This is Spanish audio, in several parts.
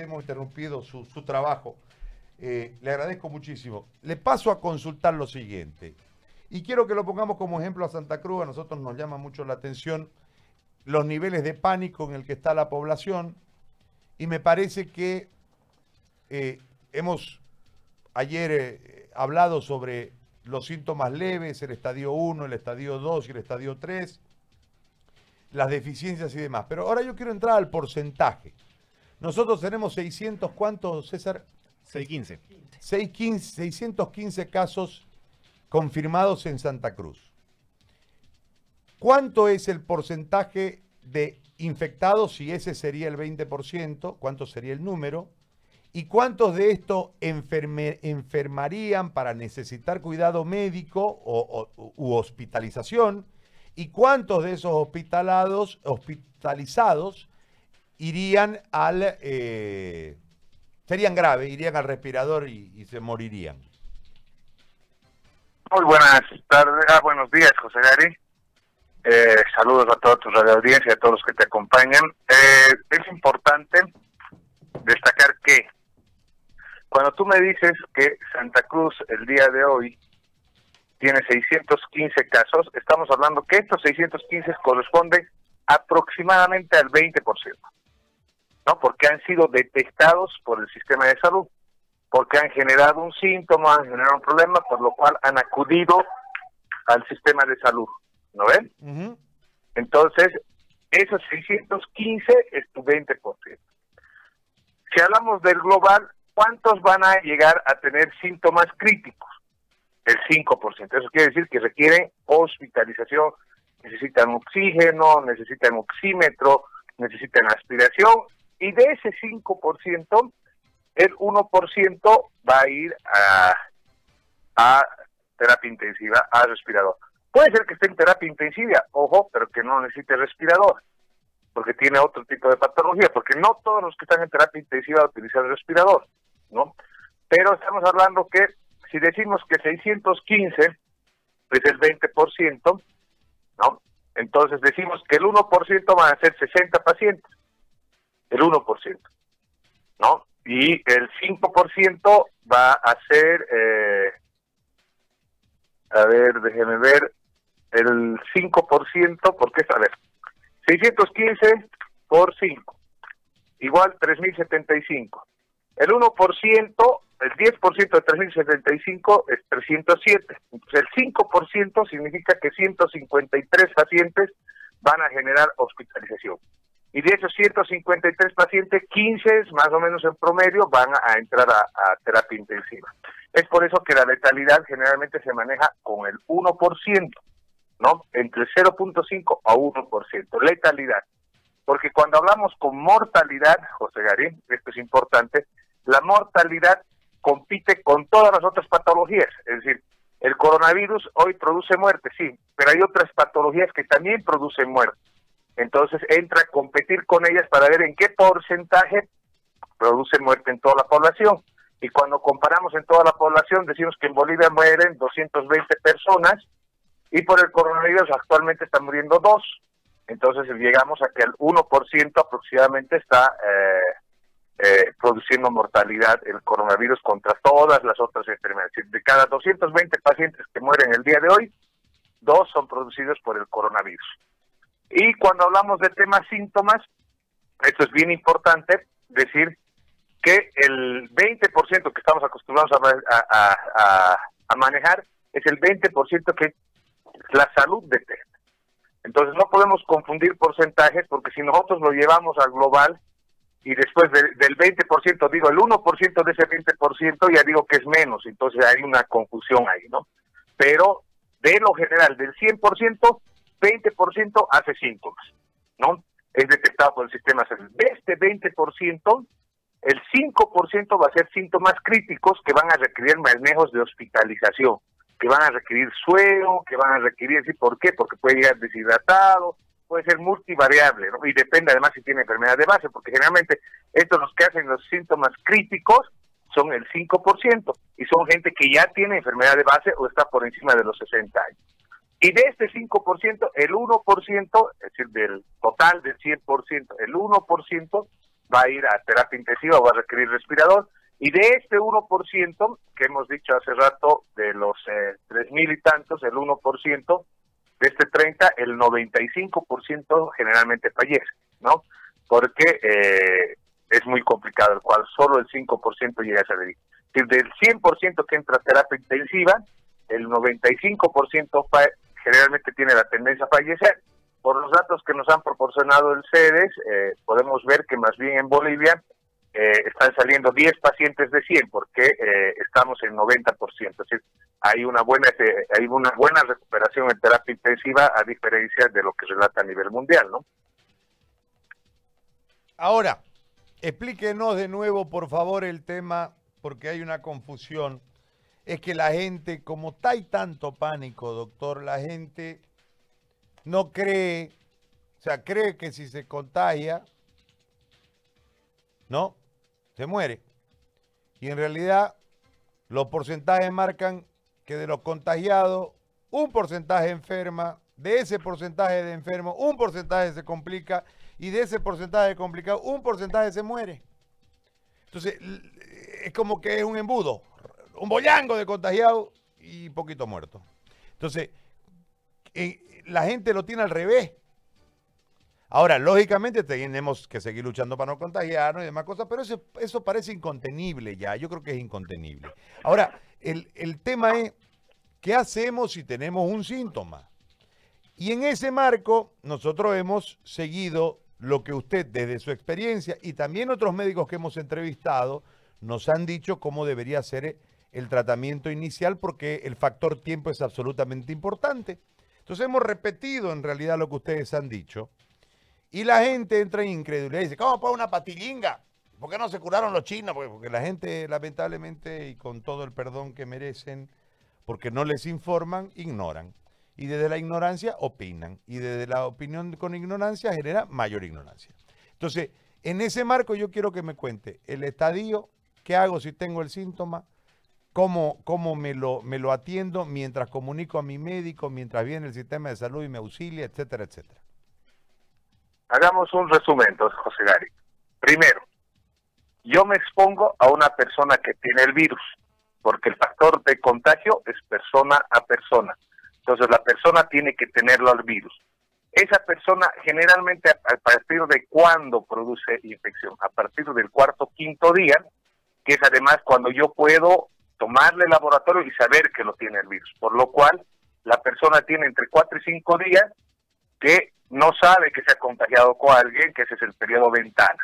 hemos interrumpido su, trabajo. Eh, le agradezco muchísimo. Le paso a consultar lo siguiente. Y quiero que lo pongamos como ejemplo a Santa Cruz. A nosotros nos llama mucho la atención los niveles de pánico en el que está la población. Y me parece que eh, hemos ayer eh, hablado sobre los síntomas leves, el estadio 1, el estadio 2 y el estadio 3, las deficiencias y demás. Pero ahora yo quiero entrar al porcentaje. Nosotros tenemos 600, ¿cuántos, César? 615. 615 casos confirmados en Santa Cruz. ¿Cuánto es el porcentaje de infectados, si ese sería el 20%? ¿Cuánto sería el número? ¿Y cuántos de estos enfermarían para necesitar cuidado médico o, u hospitalización? ¿Y cuántos de esos hospitalados, hospitalizados irían al... Eh, serían graves, irían al respirador y, se morirían? Muy buenas tardes, ah, buenos días, José Gary. Eh, saludos a toda tu radio audiencia a todos los que te acompañan. Eh, es importante destacar que cuando tú me dices que Santa Cruz el día de hoy tiene 615 casos, estamos hablando que estos 615 corresponden aproximadamente al 20%, ¿no? Porque han sido detectados por el sistema de salud, porque han generado un síntoma, han generado un problema, por lo cual han acudido al sistema de salud, ¿no ven? Entonces, esos 615 es tu 20%. Si hablamos del global, ¿cuántos van a llegar a tener síntomas críticos? El 5%. Eso quiere decir que requieren hospitalización, necesitan oxígeno, necesitan oxímetro, necesitan aspiración, y de ese 5%, el 1% va a ir a, terapia intensiva, a respirador. Puede ser que esté en terapia intensiva, ojo, pero que no necesite respirador, porque tiene otro tipo de patología, porque no todos los que están en terapia intensiva utilizan respirador. ¿no? Pero estamos hablando que si decimos que 615 es el 20%, ¿no? Entonces decimos que el 1% van a ser 60 pacientes, el 1%, ¿no? Y el 5% va a ser, eh, a ver, déjeme ver, el 5%, porque es, a ver, 615 por 5, igual 3075. El 1%, el 10% de 375 es 307. Entonces el 5% significa que 153 pacientes van a generar hospitalización. Y de esos 153 pacientes, 15 más o menos en promedio van a entrar a, a terapia intensiva. Es por eso que la letalidad generalmente se maneja con el 1%, ¿no? Entre 0.5 a 1%. Letalidad. Porque cuando hablamos con mortalidad, José Garín, esto es importante, la mortalidad compite con todas las otras patologías. Es decir, el coronavirus hoy produce muerte, sí, pero hay otras patologías que también producen muerte. Entonces entra a competir con ellas para ver en qué porcentaje produce muerte en toda la población. Y cuando comparamos en toda la población, decimos que en Bolivia mueren 220 personas y por el coronavirus actualmente están muriendo dos. Entonces llegamos a que el 1% aproximadamente está eh, eh, produciendo mortalidad el coronavirus contra todas las otras enfermedades. De cada 220 pacientes que mueren el día de hoy, dos son producidos por el coronavirus. Y cuando hablamos de temas síntomas, esto es bien importante decir que el 20% que estamos acostumbrados a, manejar es el 20% que la salud detecta. Entonces no podemos confundir porcentajes porque si nosotros lo llevamos al global, y después del 20%, digo, el 1% de ese 20% ya digo que es menos, entonces hay una confusión ahí, ¿no? Pero de lo general, del 100%, 20% hace síntomas, ¿no? Es detectado por el sistema. De este 20%, el 5% va a ser síntomas críticos que van a requerir manejos de hospitalización, que van a requerir suero, que van a requerir, ¿sí? ¿por qué? Porque puede llegar deshidratado, puede ser multivariable, ¿no? Y depende además si tiene enfermedad de base, porque generalmente estos los que hacen los síntomas críticos son el 5%, y son gente que ya tiene enfermedad de base o está por encima de los 60 años. Y de este 5%, el 1%, es decir, del total del 100%, el 1% va a ir a terapia intensiva va a requerir respirador. Y de este 1% que hemos dicho hace rato, de los eh, tres mil y tantos, el 1%, de este 30, el 95% generalmente fallece, ¿no? Porque eh, es muy complicado, el cual solo el 5% llega a salir. Del 100% que entra a terapia intensiva, el 95% generalmente tiene la tendencia a fallecer. Por los datos que nos han proporcionado el CEDES, eh, podemos ver que más bien en Bolivia eh, están saliendo 10 pacientes de 100 porque eh, estamos en 90%. Es decir, hay una buena hay una buena recuperación en terapia intensiva a diferencia de lo que relata a nivel mundial, ¿no? Ahora, explíquenos de nuevo, por favor, el tema, porque hay una confusión. Es que la gente, como está hay tanto pánico, doctor, la gente no cree, o sea, cree que si se contagia, ¿no? se muere. Y en realidad los porcentajes marcan que de los contagiados, un porcentaje enferma, de ese porcentaje de enfermos, un porcentaje se complica y de ese porcentaje complicado, un porcentaje se muere. Entonces, es como que es un embudo, un bollango de contagiados y poquito muerto. Entonces, eh, la gente lo tiene al revés. Ahora, lógicamente tenemos que seguir luchando para no contagiarnos y demás cosas, pero eso, eso parece incontenible ya, yo creo que es incontenible. Ahora, el, el tema es, ¿qué hacemos si tenemos un síntoma? Y en ese marco, nosotros hemos seguido lo que usted, desde su experiencia y también otros médicos que hemos entrevistado, nos han dicho cómo debería ser el tratamiento inicial, porque el factor tiempo es absolutamente importante. Entonces hemos repetido en realidad lo que ustedes han dicho. Y la gente entra en incredulidad y dice, ¿cómo puede una patillinga? ¿Por qué no se curaron los chinos? Porque, la gente, lamentablemente, y con todo el perdón que merecen, porque no les informan, ignoran. Y desde la ignorancia opinan. Y desde la opinión con ignorancia genera mayor ignorancia. Entonces, en ese marco yo quiero que me cuente el estadio, qué hago si tengo el síntoma, cómo, cómo me, lo, me lo atiendo mientras comunico a mi médico, mientras viene el sistema de salud y me auxilia, etcétera, etcétera. Hagamos un resumen, José Gary. Primero, yo me expongo a una persona que tiene el virus, porque el factor de contagio es persona a persona. Entonces la persona tiene que tenerlo al virus. Esa persona generalmente a partir de cuándo produce infección, a partir del cuarto quinto día, que es además cuando yo puedo tomarle el laboratorio y saber que lo tiene el virus. Por lo cual la persona tiene entre cuatro y cinco días que no sabe que se ha contagiado con alguien, que ese es el periodo ventana.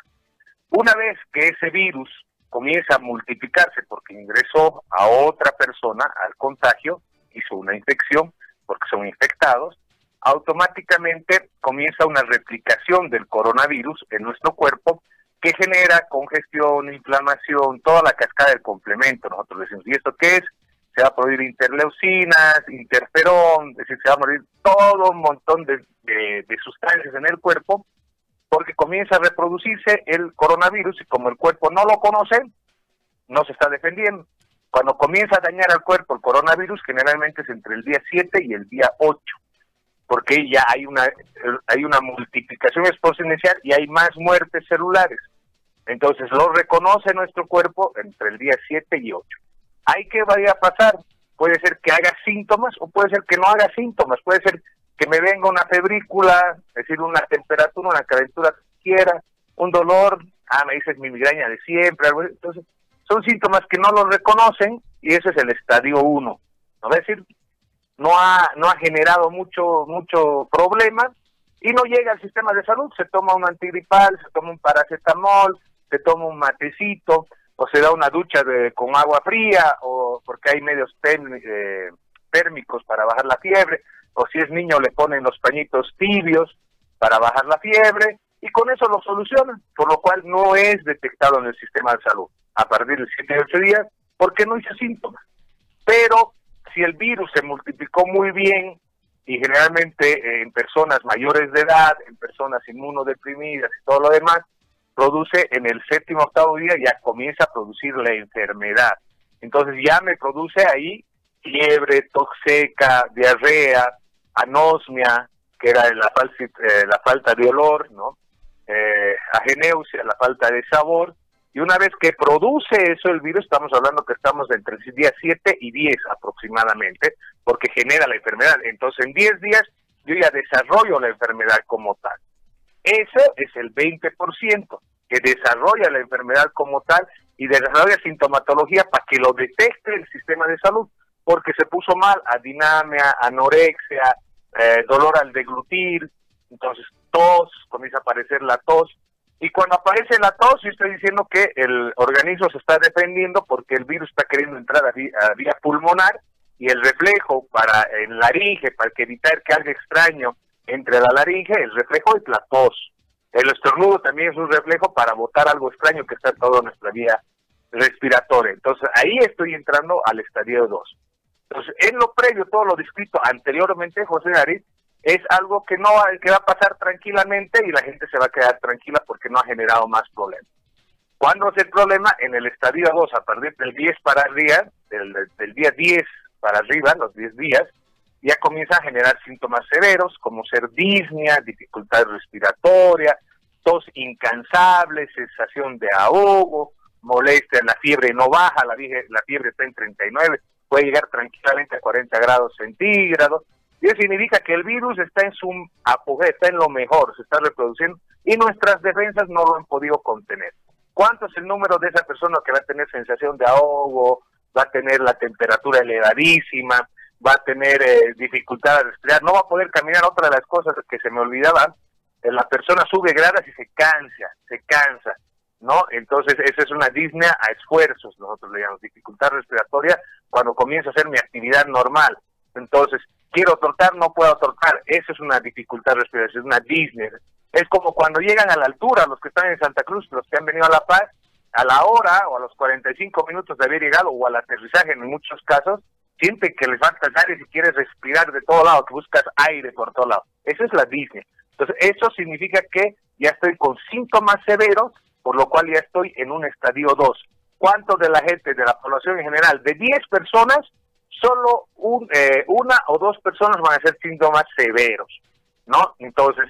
Una vez que ese virus comienza a multiplicarse porque ingresó a otra persona al contagio, hizo una infección porque son infectados, automáticamente comienza una replicación del coronavirus en nuestro cuerpo que genera congestión, inflamación, toda la cascada del complemento. Nosotros decimos, ¿y esto qué es? se va a producir interleucinas, interferón, es decir, se va a morir todo un montón de, sustancias en el cuerpo, porque comienza a reproducirse el coronavirus y como el cuerpo no lo conoce, no se está defendiendo. Cuando comienza a dañar al cuerpo el coronavirus, generalmente es entre el día 7 y el día 8, porque ya hay una, hay una multiplicación exponencial y hay más muertes celulares. Entonces lo reconoce nuestro cuerpo entre el día 7 y 8 hay que vaya a pasar. Puede ser que haga síntomas o puede ser que no haga síntomas. Puede ser que me venga una febrícula, es decir, una temperatura, una calentura quiera, un dolor, ah, me dices mi migraña de siempre, algo entonces son síntomas que no lo reconocen y ese es el estadio 1. ¿no? Es decir, no ha, no ha generado mucho, mucho problema y no llega al sistema de salud, se toma un antigripal, se toma un paracetamol, se toma un matecito, o se da una ducha de, con agua fría, o porque hay medios eh, térmicos para bajar la fiebre, o si es niño le ponen los pañitos tibios para bajar la fiebre, y con eso lo solucionan, por lo cual no es detectado en el sistema de salud a partir de 7 o 8 días, porque no hizo síntomas. Pero si el virus se multiplicó muy bien, y generalmente eh, en personas mayores de edad, en personas inmunodeprimidas y todo lo demás, produce en el séptimo octavo día ya comienza a producir la enfermedad. Entonces ya me produce ahí fiebre, tos seca, diarrea, anosmia, que era la, eh, la falta de olor, ¿no? eh, ageneusia, la falta de sabor, y una vez que produce eso el virus, estamos hablando que estamos entre el día 7 y 10 aproximadamente, porque genera la enfermedad. Entonces, en 10 días yo ya desarrollo la enfermedad como tal. Eso es el 20% que desarrolla la enfermedad como tal y desarrolla sintomatología para que lo detecte el sistema de salud, porque se puso mal, adinamia, anorexia, eh, dolor al deglutir, entonces tos, comienza a aparecer la tos, y cuando aparece la tos, yo estoy diciendo que el organismo se está defendiendo porque el virus está queriendo entrar a, vía, pulmonar y el reflejo para el laringe, para evitar que algo extraño entre la laringe, el reflejo es la tos. El estornudo también es un reflejo para botar algo extraño que está en toda nuestra vía respiratoria. Entonces ahí estoy entrando al estadio 2. Entonces, en lo previo, todo lo descrito anteriormente, José David, es algo que no que va a pasar tranquilamente y la gente se va a quedar tranquila porque no ha generado más problemas. ¿Cuándo es el problema? En el estadio 2, a partir del 10 para arriba, del, día 10 para arriba, los 10 días, ya comienza a generar síntomas severos como ser disnea, dificultad respiratoria, tos incansable, sensación de ahogo, molestia, la fiebre no baja, la, la fiebre está en 39, puede llegar tranquilamente a 40 grados centígrados, eso significa que el virus está en su apogeo, está en lo mejor, se está reproduciendo y nuestras defensas no lo han podido contener. ¿Cuánto es el número de esa persona que va a tener sensación de ahogo, va a tener la temperatura elevadísima, va a tener eh, dificultad a respirar, no va a poder caminar? Otra de las cosas que se me olvidaba, eh, la persona sube gradas y se cansa, se cansa, ¿no? Entonces, esa es una disnea a esfuerzos, nosotros le llamamos dificultad respiratoria cuando comienza a hacer mi actividad normal. Entonces, quiero trotar, no puedo trotar. Eso es una dificultad respiratoria, es una Disney. Es como cuando llegan a la altura, los que están en Santa Cruz, los que han venido a La Paz, a la hora o a los 45 minutos de haber llegado o al aterrizaje en muchos casos, sienten que les falta aire si quieres respirar de todo lado, que buscas aire por todo lado. Eso es la Disney. Entonces, eso significa que ya estoy con síntomas severos, por lo cual ya estoy en un estadio 2. ¿Cuánto de la gente, de la población en general? De 10 personas, solo un, eh, una o dos personas van a ser síntomas severos, ¿no? Entonces,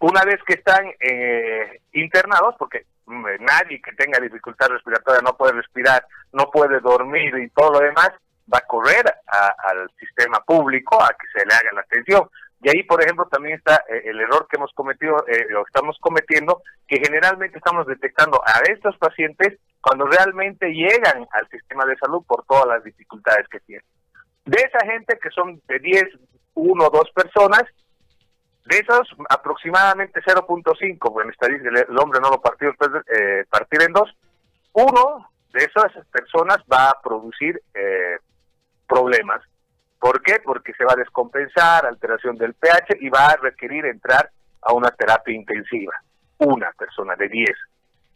una vez que están eh, internados, porque mm, nadie que tenga dificultad respiratoria no puede respirar, no puede dormir y todo lo demás, va a correr al sistema público a que se le haga la atención. Y ahí, por ejemplo, también está eh, el error que hemos cometido, eh, lo estamos cometiendo, que generalmente estamos detectando a estos pacientes cuando realmente llegan al sistema de salud por todas las dificultades que tienen. De esa gente que son de 10, 1 o 2 personas, de esos aproximadamente 0.5, bueno, estadística, el hombre no lo partió de, eh, partir en dos, uno de esas personas va a producir eh, problemas. ¿Por qué? Porque se va a descompensar, alteración del pH y va a requerir entrar a una terapia intensiva. Una persona de 10.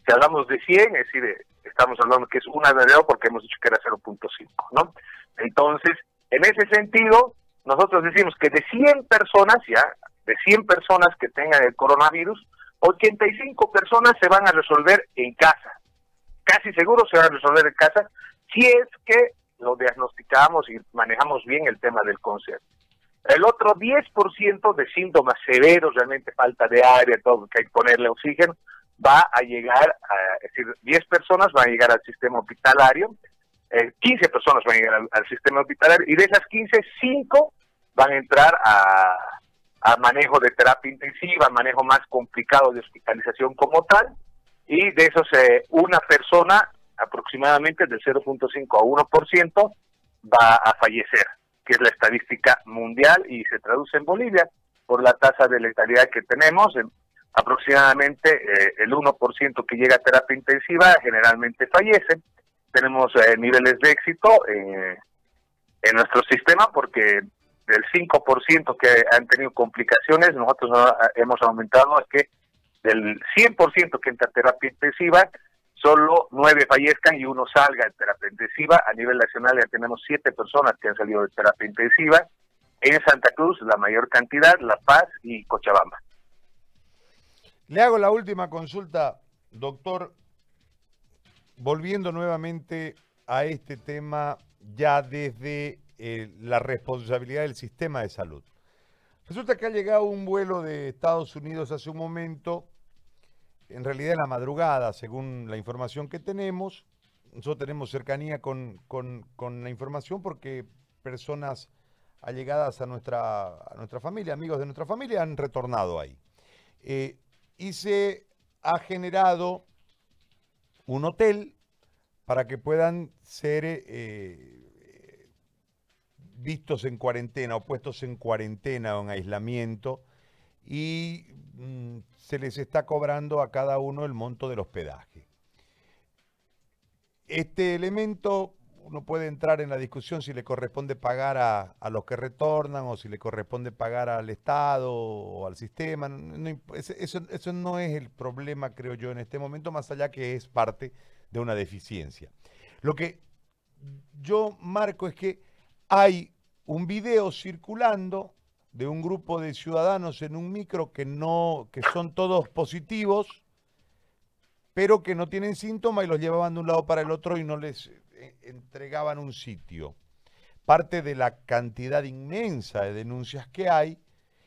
Si hablamos de 100, es decir, estamos hablando que es una de dos porque hemos dicho que era 0.5, ¿no? Entonces, en ese sentido, nosotros decimos que de 100 personas ya, de 100 personas que tengan el coronavirus, 85 personas se van a resolver en casa. Casi seguro se van a resolver en casa si es que lo diagnosticamos y manejamos bien el tema del concepto. El otro 10% de síntomas severos, realmente falta de aire, todo que hay que ponerle oxígeno, va a llegar, a, es decir, 10 personas van a llegar al sistema hospitalario, 15 eh, personas van a llegar al, sistema hospitalario y de esas 15, 5 van a entrar a, manejo de terapia intensiva, manejo más complicado de hospitalización como tal, y de esos eh, una persona aproximadamente del 0.5 a 1% va a fallecer, que es la estadística mundial y se traduce en Bolivia por la tasa de letalidad que tenemos, aproximadamente eh, el 1% que llega a terapia intensiva generalmente fallece tenemos eh, niveles de éxito eh, en nuestro sistema porque del 5% que han tenido complicaciones, nosotros hemos aumentado es que del 100% que entra a terapia intensiva, solo 9 fallezcan y uno salga de terapia intensiva. A nivel nacional ya tenemos 7 personas que han salido de terapia intensiva. En Santa Cruz, la mayor cantidad, La Paz y Cochabamba. Le hago la última consulta, doctor volviendo nuevamente a este tema ya desde eh, la responsabilidad del sistema de salud. Resulta que ha llegado un vuelo de Estados Unidos hace un momento en realidad en la madrugada, según la información que tenemos. Nosotros tenemos cercanía con, la información porque personas allegadas a nuestra, a nuestra familia, amigos de nuestra familia, han retornado ahí. Eh, y se ha generado un hotel para que puedan ser eh, vistos en cuarentena o puestos en cuarentena o en aislamiento y mm, se les está cobrando a cada uno el monto del hospedaje. Este elemento uno puede entrar en la discusión si le corresponde pagar a, los que retornan o si le corresponde pagar al Estado o al sistema. eso, eso, no es el problema, creo yo, en este momento, más allá que es parte de una deficiencia. Lo que yo marco es que hay un video circulando de un grupo de ciudadanos en un micro que no, que son todos positivos, pero que no tienen síntomas y los llevaban de un lado para el otro y no les entregaban un sitio. Parte de la cantidad inmensa de denuncias que hay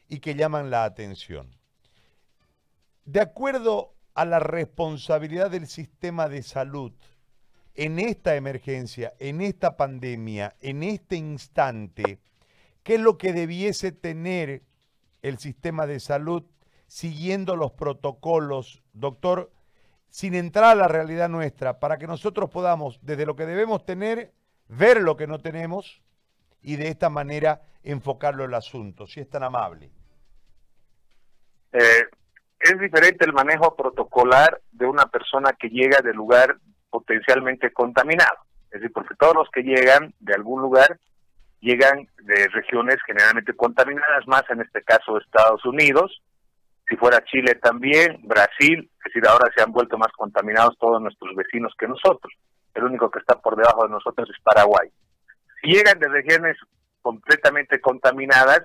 y que llaman la atención. De acuerdo a la responsabilidad del sistema de salud en esta emergencia, en esta pandemia, en este instante, ¿Qué es lo que debiese tener el sistema de salud siguiendo los protocolos, doctor, sin entrar a la realidad nuestra, para que nosotros podamos, desde lo que debemos tener, ver lo que no tenemos y de esta manera enfocarlo el asunto, si es tan amable? Eh, es diferente el manejo protocolar de una persona que llega de lugar potencialmente contaminado. Es decir, porque todos los que llegan de algún lugar llegan de regiones generalmente contaminadas, más en este caso Estados Unidos, si fuera Chile también, Brasil, es decir, ahora se han vuelto más contaminados todos nuestros vecinos que nosotros. El único que está por debajo de nosotros es Paraguay. Si llegan de regiones completamente contaminadas,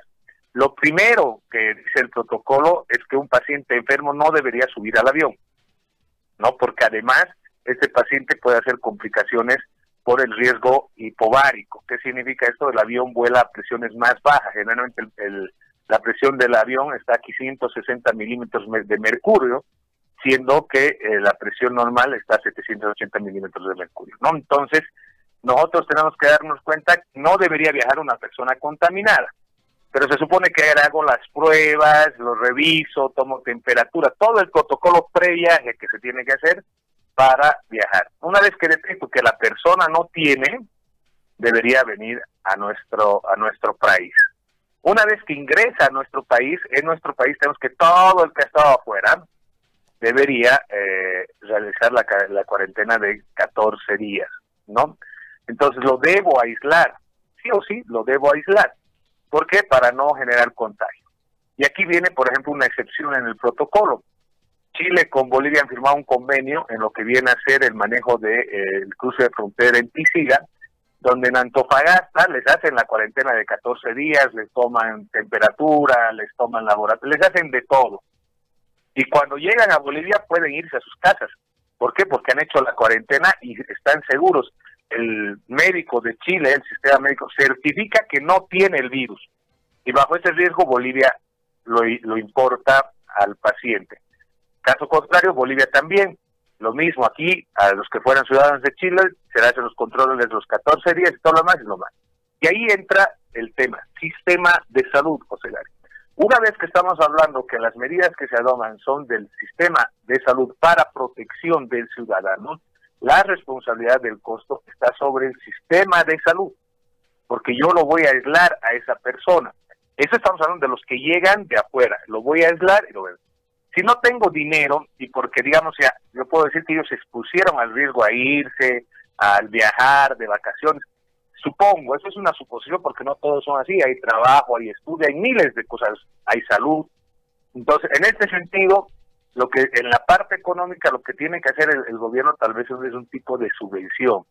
lo primero que dice el protocolo es que un paciente enfermo no debería subir al avión, ¿no? Porque además este paciente puede hacer complicaciones por el riesgo hipovárico. ¿Qué significa esto? El avión vuela a presiones más bajas. Generalmente el, la presión del avión está a 560 milímetros de mercurio, siendo que eh, la presión normal está a 780 milímetros de mercurio. ¿no? Entonces, nosotros tenemos que darnos cuenta que no debería viajar una persona contaminada. Pero se supone que hago las pruebas, lo reviso, tomo temperatura, todo el protocolo previaje que se tiene que hacer para viajar. Una vez que detecto que la persona no tiene, debería venir a nuestro a nuestro país. Una vez que ingresa a nuestro país, en nuestro país tenemos que todo el que ha estado afuera debería eh, realizar la, la cuarentena de 14 días, ¿no? Entonces lo debo aislar, sí o sí, lo debo aislar. ¿Por qué? Para no generar contagio. Y aquí viene, por ejemplo, una excepción en el protocolo. Chile con Bolivia han firmado un convenio en lo que viene a ser el manejo del de, eh, cruce de frontera en Tisiga, donde en Antofagasta les hacen la cuarentena de 14 días, les toman temperatura, les toman laboratorio, les hacen de todo. Y cuando llegan a Bolivia pueden irse a sus casas. ¿Por qué? Porque han hecho la cuarentena y están seguros. El médico de Chile, el sistema médico, certifica que no tiene el virus. Y bajo ese riesgo Bolivia lo, lo importa al paciente. Caso contrario, Bolivia también. Lo mismo aquí, a los que fueran ciudadanos de Chile, se hacen los controles los 14 días y todo lo más y lo más. Y ahí entra el tema, sistema de salud, José Gary. Una vez que estamos hablando que las medidas que se adoman son del sistema de salud para protección del ciudadano, la responsabilidad del costo está sobre el sistema de salud, porque yo lo voy a aislar a esa persona. Eso estamos hablando de los que llegan de afuera, lo voy a aislar y lo voy si no tengo dinero, y porque digamos ya, yo puedo decir que ellos se expusieron al riesgo a irse, al viajar, de vacaciones, supongo, eso es una suposición porque no todos son así, hay trabajo, hay estudio, hay miles de cosas, hay salud. Entonces, en este sentido, lo que en la parte económica lo que tiene que hacer el, el gobierno tal vez es un tipo de subvención.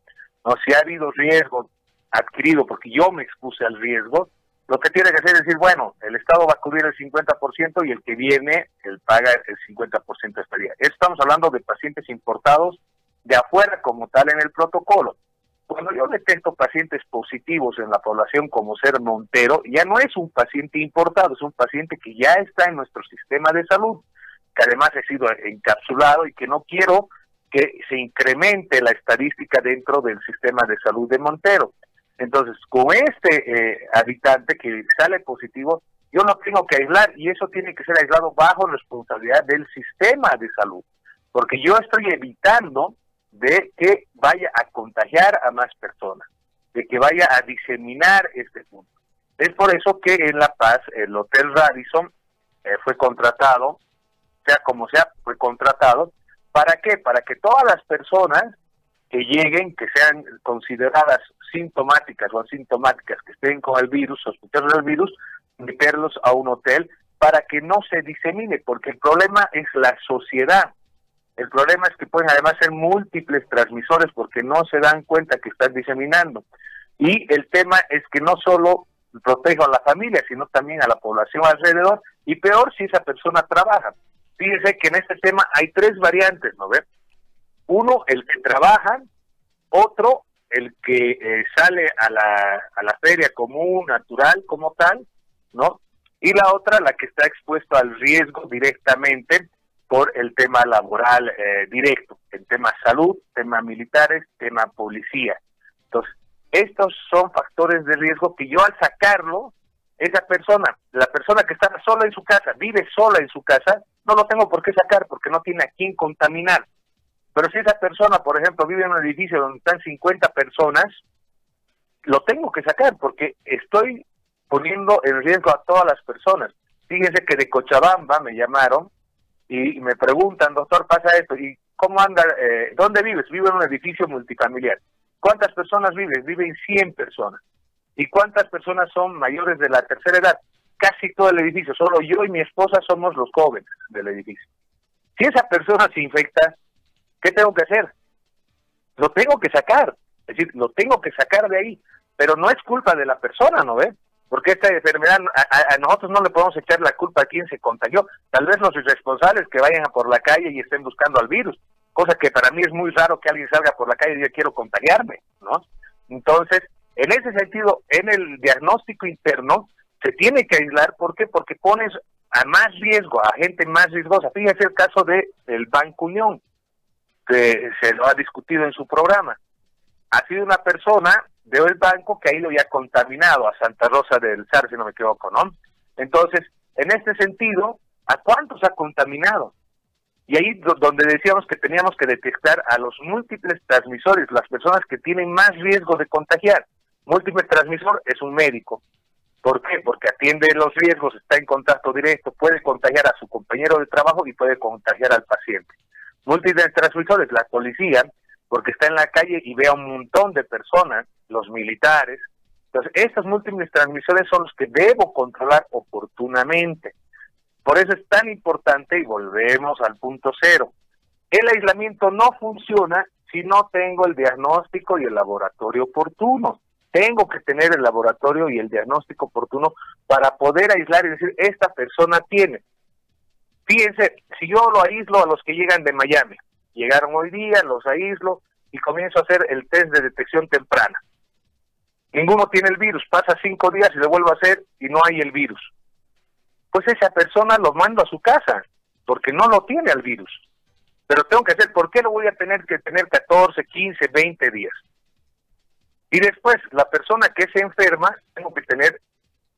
No si ha habido riesgo adquirido porque yo me expuse al riesgo, lo que tiene que hacer es decir, bueno, el Estado va a cubrir el 50% y el que viene, él paga el 50% de estadía. Estamos hablando de pacientes importados de afuera como tal en el protocolo. Cuando yo detecto pacientes positivos en la población como ser Montero, ya no es un paciente importado, es un paciente que ya está en nuestro sistema de salud, que además he sido encapsulado y que no quiero que se incremente la estadística dentro del sistema de salud de Montero. Entonces, con este eh, habitante que sale positivo, yo lo tengo que aislar y eso tiene que ser aislado bajo responsabilidad del sistema de salud, porque yo estoy evitando de que vaya a contagiar a más personas, de que vaya a diseminar este punto. Es por eso que en La Paz el Hotel Radisson eh, fue contratado, sea como sea, fue contratado. ¿Para qué? Para que todas las personas que lleguen, que sean consideradas sintomáticas o asintomáticas, que estén con el virus, sospechosos del virus, meterlos a un hotel para que no se disemine, porque el problema es la sociedad. El problema es que pueden además ser múltiples transmisores porque no se dan cuenta que están diseminando. Y el tema es que no solo protejo a la familia, sino también a la población alrededor, y peor si esa persona trabaja. Fíjese que en este tema hay tres variantes, ¿no ve? Uno, el que trabaja, otro, el que eh, sale a la, a la feria común, natural, como tal, ¿no? Y la otra, la que está expuesto al riesgo directamente por el tema laboral eh, directo, el tema salud, tema militares, tema policía. Entonces, estos son factores de riesgo que yo al sacarlo, esa persona, la persona que está sola en su casa, vive sola en su casa, no lo tengo por qué sacar porque no tiene a quién contaminar. Pero si esa persona, por ejemplo, vive en un edificio donde están 50 personas, lo tengo que sacar porque estoy poniendo en riesgo a todas las personas. Fíjense que de Cochabamba me llamaron y me preguntan, doctor, pasa esto, ¿y cómo anda? Eh, ¿Dónde vives? Vivo en un edificio multifamiliar. ¿Cuántas personas viven? Viven 100 personas. ¿Y cuántas personas son mayores de la tercera edad? Casi todo el edificio. Solo yo y mi esposa somos los jóvenes del edificio. Si esa persona se infecta, ¿qué tengo que hacer? Lo tengo que sacar. Es decir, lo tengo que sacar de ahí. Pero no es culpa de la persona, ¿no ve? Porque esta enfermedad, a, nosotros no le podemos echar la culpa a quien se contagió. Tal vez los irresponsables que vayan por la calle y estén buscando al virus cosa que para mí es muy raro que alguien salga por la calle y diga quiero contagiarme, ¿no? Entonces, en ese sentido, en el diagnóstico interno se tiene que aislar, ¿por qué? Porque pones a más riesgo, a gente más riesgosa. Fíjese el caso de el Banco Unión, que se lo ha discutido en su programa. Ha sido una persona de el banco que ha ido ya contaminado a Santa Rosa del Sar, si no me equivoco, ¿no? Entonces, en este sentido, ¿a cuántos ha contaminado? Y ahí donde decíamos que teníamos que detectar a los múltiples transmisores, las personas que tienen más riesgo de contagiar. Múltiple transmisor es un médico. ¿Por qué? Porque atiende los riesgos, está en contacto directo, puede contagiar a su compañero de trabajo y puede contagiar al paciente. Múltiples transmisores, la policía, porque está en la calle y ve a un montón de personas, los militares. Entonces, estos múltiples transmisores son los que debo controlar oportunamente. Por eso es tan importante, y volvemos al punto cero, el aislamiento no funciona si no tengo el diagnóstico y el laboratorio oportuno. Tengo que tener el laboratorio y el diagnóstico oportuno para poder aislar y decir, esta persona tiene. Fíjense, si yo lo aíslo a los que llegan de Miami, llegaron hoy día, los aíslo y comienzo a hacer el test de detección temprana. Ninguno tiene el virus, pasa cinco días y lo vuelvo a hacer y no hay el virus pues esa persona lo mando a su casa, porque no lo tiene al virus. Pero tengo que hacer, ¿por qué lo voy a tener que tener 14, 15, 20 días? Y después, la persona que se enferma, tengo que tener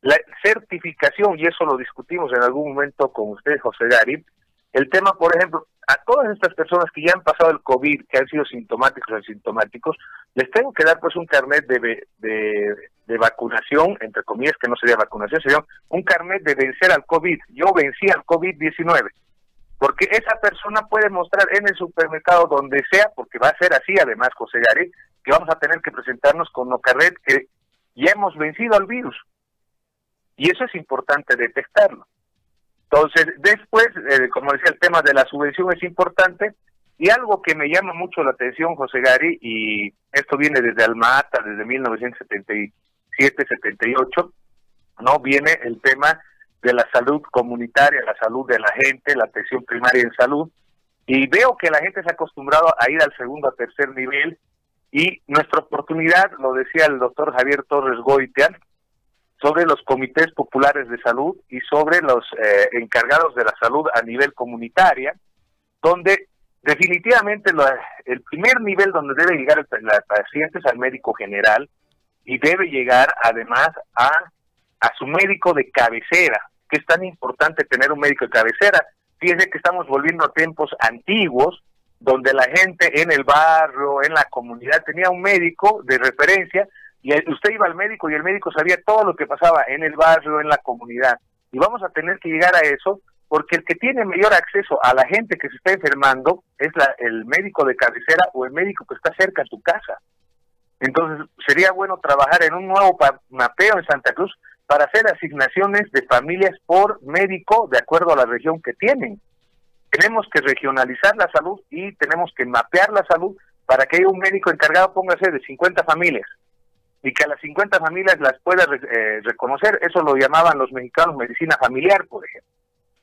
la certificación, y eso lo discutimos en algún momento con usted, José Gary, el tema, por ejemplo, a todas estas personas que ya han pasado el COVID, que han sido sintomáticos o asintomáticos, les tengo que dar pues un carnet de, de, vacunación, entre comillas, que no sería vacunación, sería un carnet de vencer al COVID. Yo vencí al COVID-19. Porque esa persona puede mostrar en el supermercado donde sea, porque va a ser así además, José Gary, que vamos a tener que presentarnos con un carnet que ya hemos vencido al virus. Y eso es importante detectarlo. Entonces, después, eh, como decía, el tema de la subvención es importante y algo que me llama mucho la atención, José Gary, y esto viene desde Almata, desde 1977-78, ¿no? Viene el tema de la salud comunitaria, la salud de la gente, la atención primaria en salud, y veo que la gente se ha acostumbrado a ir al segundo, a tercer nivel, y nuestra oportunidad, lo decía el doctor Javier Torres Goitia, sobre los comités populares de salud y sobre los eh, encargados de la salud a nivel comunitaria, donde definitivamente el primer nivel donde debe llegar el, paciente es al médico general y debe llegar además a, a su médico de cabecera, que es tan importante tener un médico de cabecera. Fíjense que estamos volviendo a tiempos antiguos, donde la gente en el barrio, en la comunidad, tenía un médico de referencia y usted iba al médico y el médico sabía todo lo que pasaba en el barrio, en la comunidad. Y vamos a tener que llegar a eso porque el que tiene mayor acceso a la gente que se está enfermando es la, el médico de cabecera o el médico que está cerca de tu casa. Entonces, sería bueno trabajar en un nuevo mapeo en Santa Cruz para hacer asignaciones de familias por médico de acuerdo a la región que tienen. Tenemos que regionalizar la salud y tenemos que mapear la salud para que haya un médico encargado, póngase, de 50 familias y que a las 50 familias las pueda eh, reconocer. Eso lo llamaban los mexicanos medicina familiar, por ejemplo.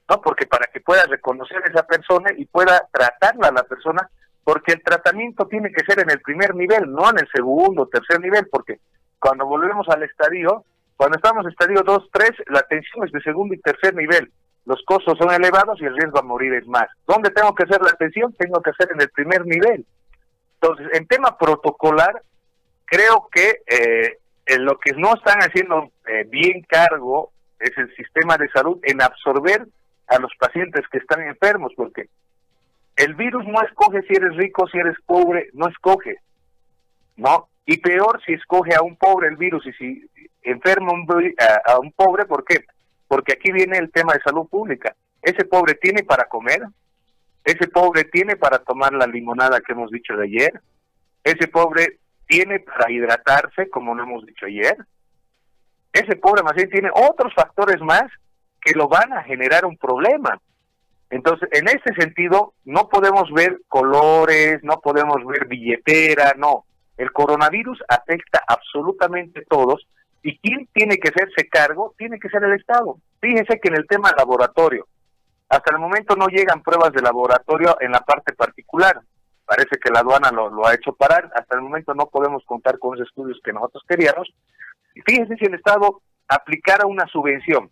¿no? Porque para que pueda reconocer a esa persona y pueda tratarla a la persona, porque el tratamiento tiene que ser en el primer nivel, no en el segundo tercer nivel, porque cuando volvemos al estadio, cuando estamos en estadio 2, 3, la atención es de segundo y tercer nivel. Los costos son elevados y el riesgo a morir es más. ¿Dónde tengo que hacer la atención? Tengo que hacer en el primer nivel. Entonces, en tema protocolar, creo que eh, en lo que no están haciendo eh, bien cargo es el sistema de salud en absorber a los pacientes que están enfermos, porque el virus no escoge si eres rico, si eres pobre, no escoge, ¿no? Y peor si escoge a un pobre el virus y si enferma un, a, a un pobre, ¿por qué? Porque aquí viene el tema de salud pública. Ese pobre tiene para comer, ese pobre tiene para tomar la limonada que hemos dicho de ayer, ese pobre tiene para hidratarse, como lo hemos dicho ayer. Ese pobre bien tiene otros factores más que lo van a generar un problema. Entonces, en ese sentido, no podemos ver colores, no podemos ver billetera, no. El coronavirus afecta absolutamente a todos y quien tiene que hacerse cargo tiene que ser el Estado. Fíjense que en el tema laboratorio, hasta el momento no llegan pruebas de laboratorio en la parte particular parece que la aduana lo, ha hecho parar. Hasta el momento no podemos contar con los estudios que nosotros queríamos. Fíjense si el Estado aplicara una subvención.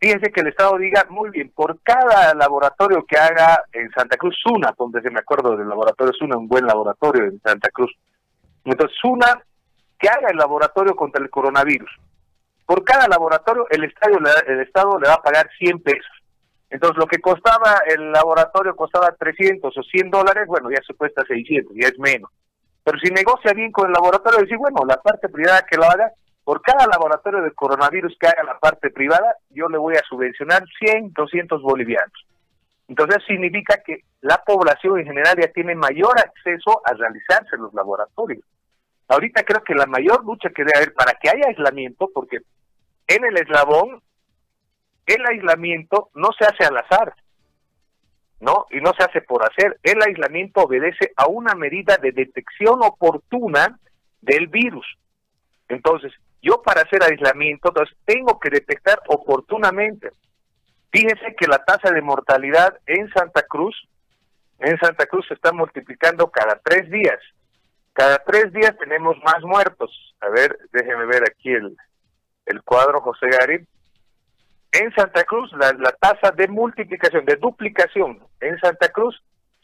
Fíjense que el Estado diga, muy bien, por cada laboratorio que haga en Santa Cruz, SUNA, donde se me acuerdo del laboratorio SUNA, un buen laboratorio en Santa Cruz. Entonces, SUNA, que haga el laboratorio contra el coronavirus. Por cada laboratorio, el, estadio, el Estado le va a pagar 100 pesos. Entonces, lo que costaba el laboratorio costaba 300 o 100 dólares, bueno, ya se cuesta 600, ya es menos. Pero si negocia bien con el laboratorio, decir, bueno, la parte privada que lo haga, por cada laboratorio de coronavirus que haga la parte privada, yo le voy a subvencionar 100, 200 bolivianos. Entonces, significa que la población en general ya tiene mayor acceso a realizarse los laboratorios. Ahorita creo que la mayor lucha que debe haber para que haya aislamiento, porque en el eslabón el aislamiento no se hace al azar, ¿no? Y no se hace por hacer. El aislamiento obedece a una medida de detección oportuna del virus. Entonces, yo para hacer aislamiento, entonces tengo que detectar oportunamente. Fíjense que la tasa de mortalidad en Santa Cruz, en Santa Cruz se está multiplicando cada tres días. Cada tres días tenemos más muertos. A ver, déjeme ver aquí el, el cuadro, José Gary. En Santa Cruz, la, tasa de multiplicación, de duplicación en Santa Cruz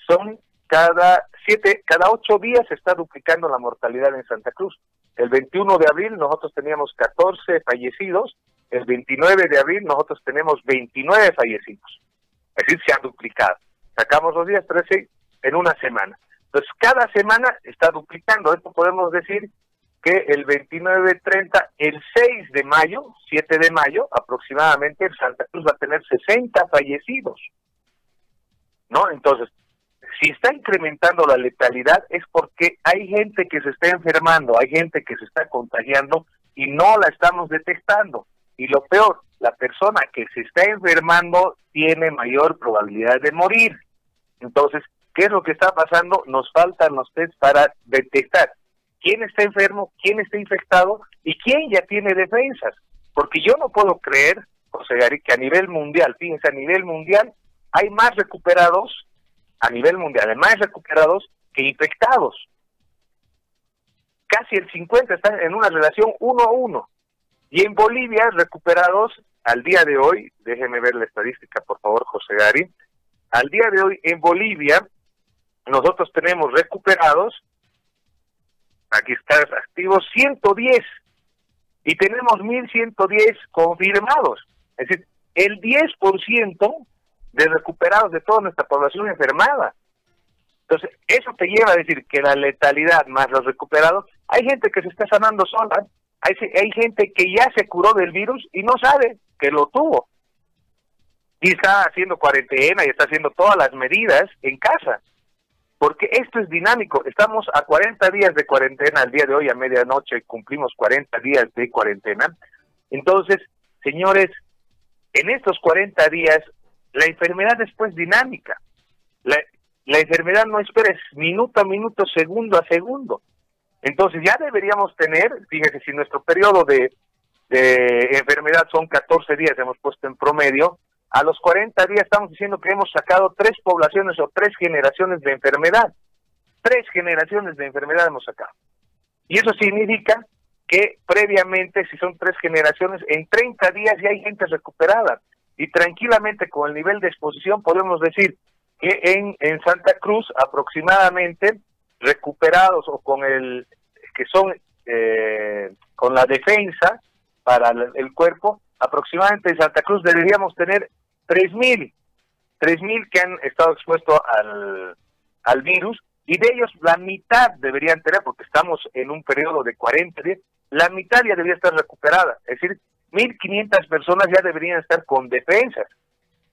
son cada siete, cada ocho días se está duplicando la mortalidad en Santa Cruz. El 21 de abril nosotros teníamos 14 fallecidos, el 29 de abril nosotros tenemos 29 fallecidos. Es decir, se ha duplicado. Sacamos los días 13 en una semana. Entonces, cada semana está duplicando. Esto podemos decir que el 29-30, el 6 de mayo, 7 de mayo aproximadamente, Santa Cruz va a tener 60 fallecidos. ¿No? Entonces, si está incrementando la letalidad es porque hay gente que se está enfermando, hay gente que se está contagiando y no la estamos detectando. Y lo peor, la persona que se está enfermando tiene mayor probabilidad de morir. Entonces, ¿qué es lo que está pasando? Nos faltan los tests para detectar quién está enfermo, quién está infectado y quién ya tiene defensas. Porque yo no puedo creer, José Gary, que a nivel mundial, fíjense, a nivel mundial hay más recuperados, a nivel mundial, hay más recuperados que infectados. Casi el 50 está en una relación uno a uno. Y en Bolivia, recuperados al día de hoy, déjeme ver la estadística, por favor, José Gary, al día de hoy en Bolivia, nosotros tenemos recuperados, aquí está activos 110 y tenemos 1110 confirmados. Es decir, el 10% de recuperados de toda nuestra población enfermada. Entonces, eso te lleva a decir que la letalidad más los recuperados, hay gente que se está sanando sola, hay, hay gente que ya se curó del virus y no sabe que lo tuvo. Y está haciendo cuarentena y está haciendo todas las medidas en casa. Porque esto es dinámico. Estamos a 40 días de cuarentena al día de hoy, a medianoche cumplimos 40 días de cuarentena. Entonces, señores, en estos 40 días, la enfermedad es pues dinámica. La, la enfermedad no espera, es minuto a minuto, segundo a segundo. Entonces ya deberíamos tener, fíjese, si nuestro periodo de, de enfermedad son 14 días, hemos puesto en promedio, a los 40 días estamos diciendo que hemos sacado tres poblaciones o tres generaciones de enfermedad. Tres generaciones de enfermedad hemos sacado. Y eso significa que previamente, si son tres generaciones, en 30 días ya hay gente recuperada. Y tranquilamente con el nivel de exposición podemos decir que en, en Santa Cruz aproximadamente recuperados o con el que son eh, con la defensa para el cuerpo, aproximadamente en Santa Cruz deberíamos tener 3.000, 3.000 que han estado expuestos al, al virus y de ellos la mitad deberían tener, porque estamos en un periodo de 40 días, la mitad ya debería estar recuperada, es decir, 1.500 personas ya deberían estar con defensas.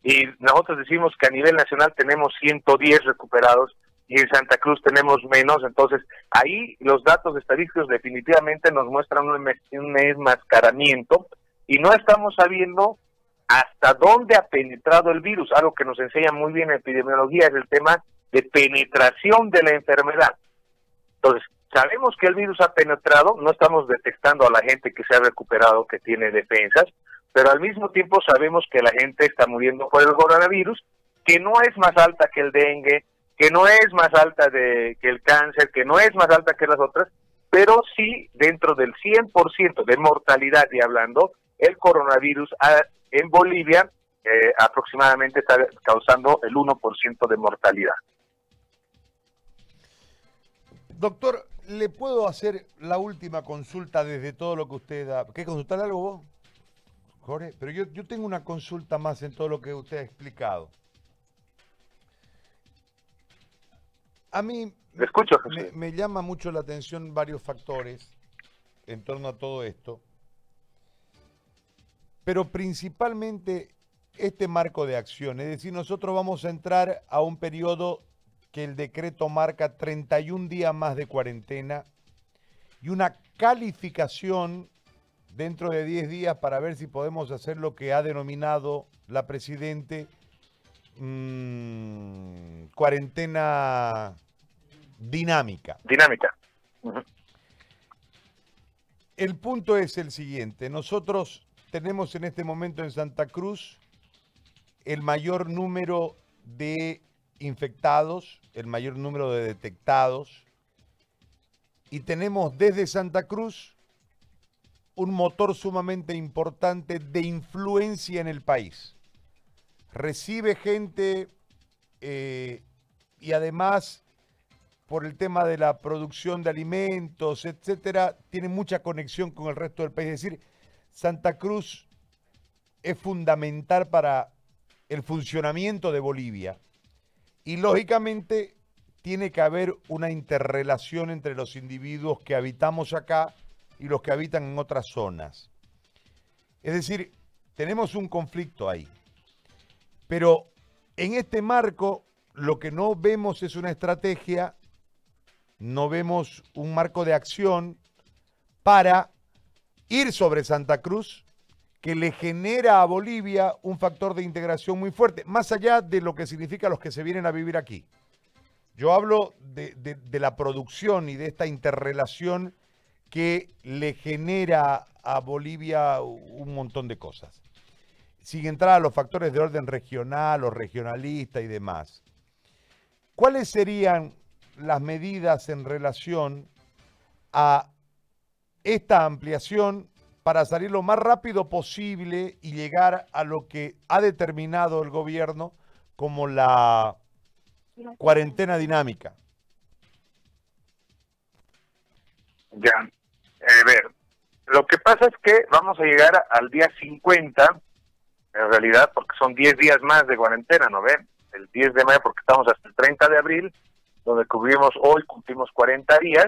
Y nosotros decimos que a nivel nacional tenemos 110 recuperados y en Santa Cruz tenemos menos, entonces ahí los datos estadísticos definitivamente nos muestran un, un enmascaramiento y no estamos sabiendo hasta dónde ha penetrado el virus. Algo que nos enseña muy bien en epidemiología es el tema de penetración de la enfermedad. Entonces, sabemos que el virus ha penetrado, no estamos detectando a la gente que se ha recuperado, que tiene defensas, pero al mismo tiempo sabemos que la gente está muriendo por el coronavirus, que no es más alta que el dengue, que no es más alta de, que el cáncer, que no es más alta que las otras, pero sí dentro del 100% de mortalidad y hablando, el coronavirus en Bolivia eh, aproximadamente está causando el 1% de mortalidad. Doctor, ¿le puedo hacer la última consulta desde todo lo que usted da? ¿Qué consultar algo vos? Jorge, pero yo, yo tengo una consulta más en todo lo que usted ha explicado. A mí escucho, me, me, llama mucho la atención varios factores en torno a todo esto pero principalmente este marco de acción. Es decir, nosotros vamos a entrar a un periodo que el decreto marca 31 días más de cuarentena y una calificación dentro de 10 días para ver si podemos hacer lo que ha denominado la Presidente mmm, cuarentena dinámica. Dinámica. El punto es el siguiente, nosotros tenemos en este momento en Santa Cruz el mayor número de infectados, el mayor número de detectados, y tenemos desde Santa Cruz un motor sumamente importante de influencia en el país. Recibe gente eh, y además por el tema de la producción de alimentos, etcétera, tiene mucha conexión con el resto del país. Es decir, Santa Cruz es fundamental para el funcionamiento de Bolivia. Y lógicamente tiene que haber una interrelación entre los individuos que habitamos acá y los que habitan en otras zonas. Es decir, tenemos un conflicto ahí. Pero en este marco lo que no vemos es una estrategia, no vemos un marco de acción para ir sobre Santa Cruz, que le genera a Bolivia un factor de integración muy fuerte, más allá de lo que significa los que se vienen a vivir aquí. Yo hablo de, la producción y de esta interrelación que le genera a Bolivia un montón de cosas. Sin entrar a los factores de orden regional o regionalista y demás. ¿Cuáles serían las medidas en relación a esta ampliación para salir lo más rápido posible y llegar a lo que ha determinado el gobierno como la cuarentena dinámica. Ya, a ver, lo que pasa es que vamos a llegar al día 50, en realidad, porque son 10 días más de cuarentena, ¿no ven? El 10 de mayo, porque estamos hasta el 30 de abril, donde cubrimos hoy, cumplimos 40 días,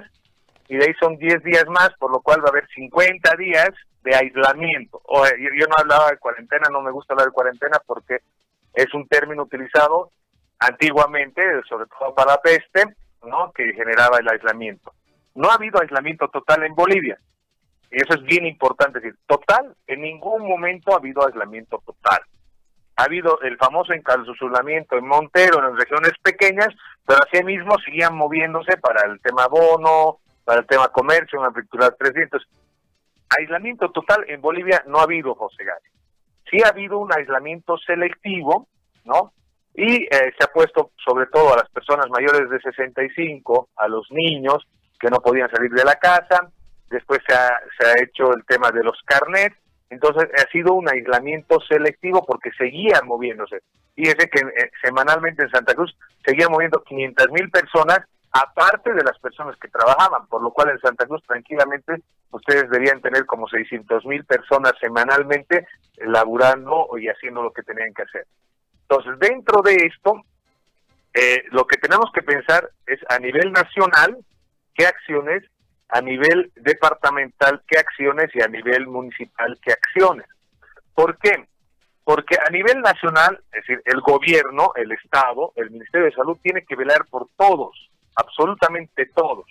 y de ahí son 10 días más, por lo cual va a haber 50 días de aislamiento. O, yo, yo no hablaba de cuarentena, no me gusta hablar de cuarentena porque es un término utilizado antiguamente, sobre todo para la peste, ¿no? que generaba el aislamiento. No ha habido aislamiento total en Bolivia. Y eso es bien importante decir, total, en ningún momento ha habido aislamiento total. Ha habido el famoso encalzuzulamiento en Montero, en las regiones pequeñas, pero así mismo seguían moviéndose para el tema bono, para el tema comercio, en apertura 300. Aislamiento total en Bolivia no ha habido, José Gari. Sí ha habido un aislamiento selectivo, ¿no? Y eh, se ha puesto sobre todo a las personas mayores de 65, a los niños que no podían salir de la casa, después se ha, se ha hecho el tema de los carnets, entonces ha sido un aislamiento selectivo porque seguían moviéndose. Fíjese que eh, semanalmente en Santa Cruz seguían moviendo 500 mil personas, aparte de las personas que trabajaban, por lo cual en Santa Cruz tranquilamente ustedes deberían tener como 600 mil personas semanalmente laburando y haciendo lo que tenían que hacer. Entonces, dentro de esto, eh, lo que tenemos que pensar es a nivel nacional, qué acciones, a nivel departamental, qué acciones y a nivel municipal, qué acciones. ¿Por qué? Porque a nivel nacional, es decir, el gobierno, el Estado, el Ministerio de Salud tiene que velar por todos, absolutamente todos.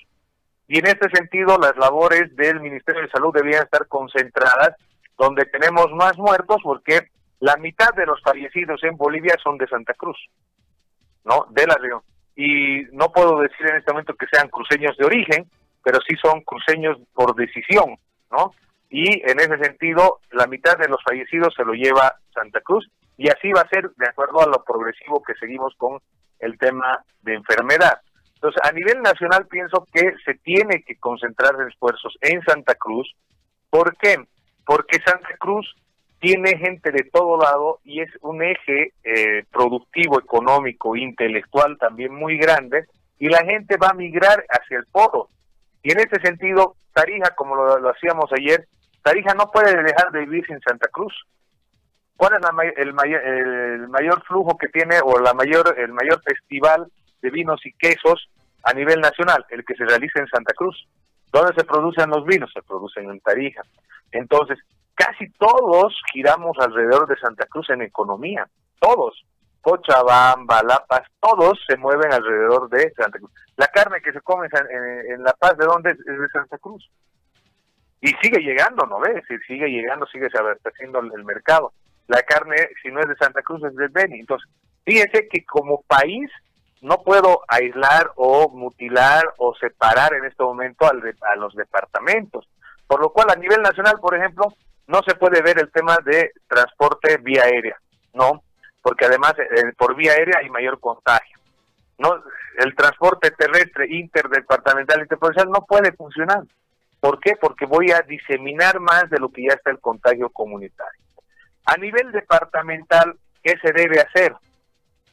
Y en este sentido, las labores del Ministerio de Salud debían estar concentradas donde tenemos más muertos, porque la mitad de los fallecidos en Bolivia son de Santa Cruz, ¿no? De la región. Y no puedo decir en este momento que sean cruceños de origen, pero sí son cruceños por decisión, ¿no? Y en ese sentido, la mitad de los fallecidos se lo lleva Santa Cruz y así va a ser de acuerdo a lo progresivo que seguimos con el tema de enfermedad. Entonces, a nivel nacional pienso que se tiene que concentrar esfuerzos en Santa Cruz. ¿Por qué? Porque Santa Cruz tiene gente de todo lado y es un eje eh, productivo, económico, intelectual también muy grande y la gente va a migrar hacia el polo. Y en ese sentido, Tarija, como lo, hacíamos ayer, Tarija no puede dejar de vivir sin Santa Cruz. ¿Cuál es el, mayor, el mayor flujo que tiene o la mayor el mayor festival de vinos y quesos a nivel nacional? El que se realiza en Santa Cruz. ¿Dónde se producen los vinos? Se producen en Tarija. Entonces, casi todos giramos alrededor de Santa Cruz en economía, todos. Cochabamba, La Paz, todos se mueven alrededor de Santa Cruz. La carne que se come en, La Paz, ¿de dónde es? de Santa Cruz. Y sigue llegando, ¿no ves? Si sigue llegando, sigue se abasteciendo el mercado. La carne, si no es de Santa Cruz, es de Beni. Entonces, fíjese que como país no puedo aislar o mutilar o separar en este momento a los departamentos. Por lo cual, a nivel nacional, por ejemplo, no se puede ver el tema de transporte vía aérea, ¿no? Porque además eh, por vía aérea hay mayor contagio. No, el transporte terrestre interdepartamental interprovincial no puede funcionar. ¿Por qué? Porque voy a diseminar más de lo que ya está el contagio comunitario. A nivel departamental, ¿qué se debe hacer?